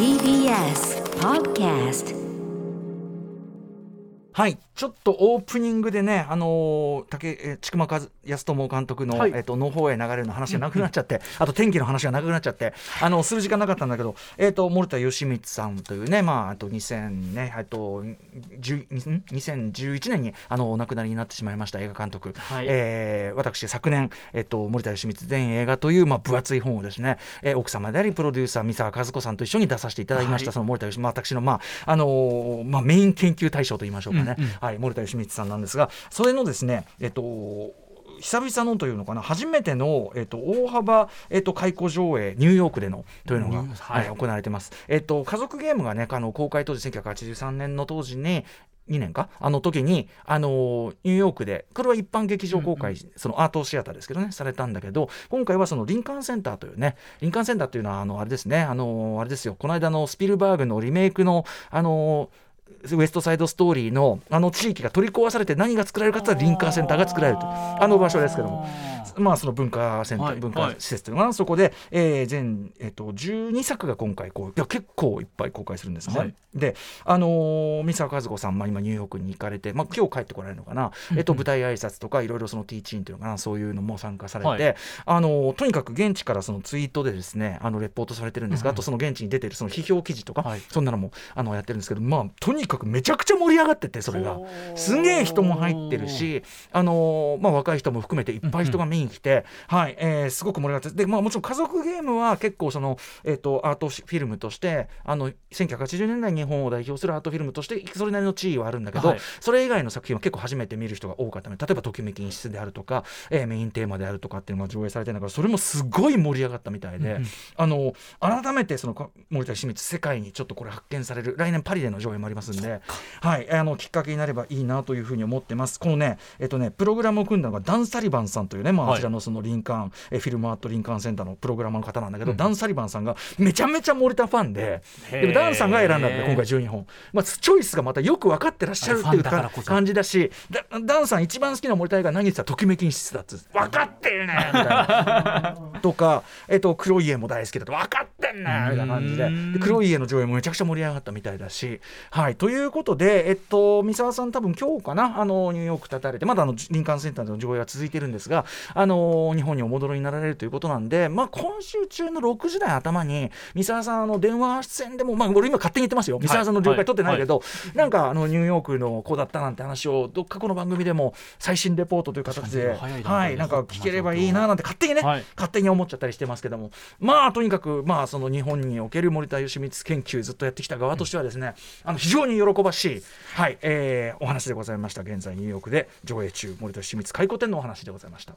TBS Podcast はい。ちょっとオープニングでね、あのー、竹え千曲康友監督の、はい。えっとの方へ流れるの話がなくなっちゃって、あと天気の話がなくなっちゃって、あのする時間なかったんだけど、えっと森田義満さんというね、まああと2000ね、えっと10ん？2011年にあのお亡くなりになってしまいました映画監督、はい。えー私昨年えっと森田義満全映画というまあ分厚い本をですね、えー奥様でありプロデューサー三沢和子さんと一緒に出させていただきました、はい。その森田義満私のまああのーまあメイン研究対象と言いましょうかね、はい森田義満さんなんですがそれのですねえっと久々のというのかな初めての、えっと、大幅、えっと、開講上映ニューヨークでのというのが、はい。はい行われてます、えっと、家族ゲームがねあの公開当時1983年の当時に2年か？あの時に、あのニューヨークでこれは一般劇場公開、そのアートシアターですけどねされたんだけど今回はそのリンカーンセンターというねリンカーンセンターというのはあのあれですねあのあれですよこの間のスピルバーグのリメイクのあのウエストサイドストーリーのあの地域が取り壊されて何が作られるかというとリンカーセンターが作られるとあの場所ですけども。まあその文化センター、はい文化施設というのかな、そこで、えー全、えっと12作が今回こういや結構いっぱい公開するんですね。はい。であのー三沢和子さん、まあ、今ニューヨークに行かれて、まあ、今日帰ってこられるのかな、えっと、舞台挨拶とかいろいろそのティーチーンというのかなそういうのも参加されて、はい。あのーとにかく現地からそのツイートでですねあのレポートされてるんですが、あとその現地に出てるその批評記事とか、はい。そんなのもあのやってるんですけど、まあ、とにかくめちゃくちゃ盛り上がっててそれが。すげえ人も入ってるし、あのーまあ、若い人も含めていっぱい人が見に来て、はいえーすごく盛り上がってで、まあ、もちろん家族ゲームは結構その、えー、とアートフィルムとしてあの1980年代日本を代表するアートフィルムとしてそれなりの地位はあるんだけど、はい。それ以外の作品は結構初めて見る人が多かった。ので例えば「ときめき演出」であるとか、えーメインテーマであるとかっていうのが上映されてるんだからそれもすごい盛り上がったみたいで、あの改めてそのこ森田清水世界にちょっとこれ発見される来年パリでの上映もありますんで、はい、あのきっかけになればいいなというふうに思ってます。このね、えっとね、プログラムを組んだのがダン・サリバンさんというね、まあ、はい。あちらのそのリンカーン、えフィルムアートリンカーンセンターのプログラマーの方なんだけど、ダン・サリバンさんがめちゃめちゃ森田ファンで、でもダンさんが選んだんで、今回12本、まあ、チョイスがまたよく分かってらっしゃるっていう感じだし、だダンさん一番好きな森田映画何言ってたらときめき演出だっつって分かってるねみたいな。とか、えっと、黒い家も大好きだと分かってんねみたいな感じで。で黒い家の上映もめちゃくちゃ盛り上がったみたいだし。はい、ということで、えっと、三沢さん多分今日かなあのニューヨーク立たれてまだあのリンカーンセンターでの上映は続いてるんですがあの日本にお戻りになられるということなんで、まあ、今週中の6時台頭に三沢さんあの電話出演でも、まあ、俺今勝手に言ってますよ。三沢さんの了解取ってないけど、なんかあのニューヨークの子だったなんて話をどっかこの番組でも最新レポートという形ではい、なんか聞ければいいななんて勝手にね、はい。勝手に思っちゃったりしてますけども。まあとにかくまあその日本における森田義満研究ずっとやってきた側としてはですね、あの非常に喜ばしい、はいえーお話でございました。現在ニューヨークで上映中森田義満回顧展のお話でございました。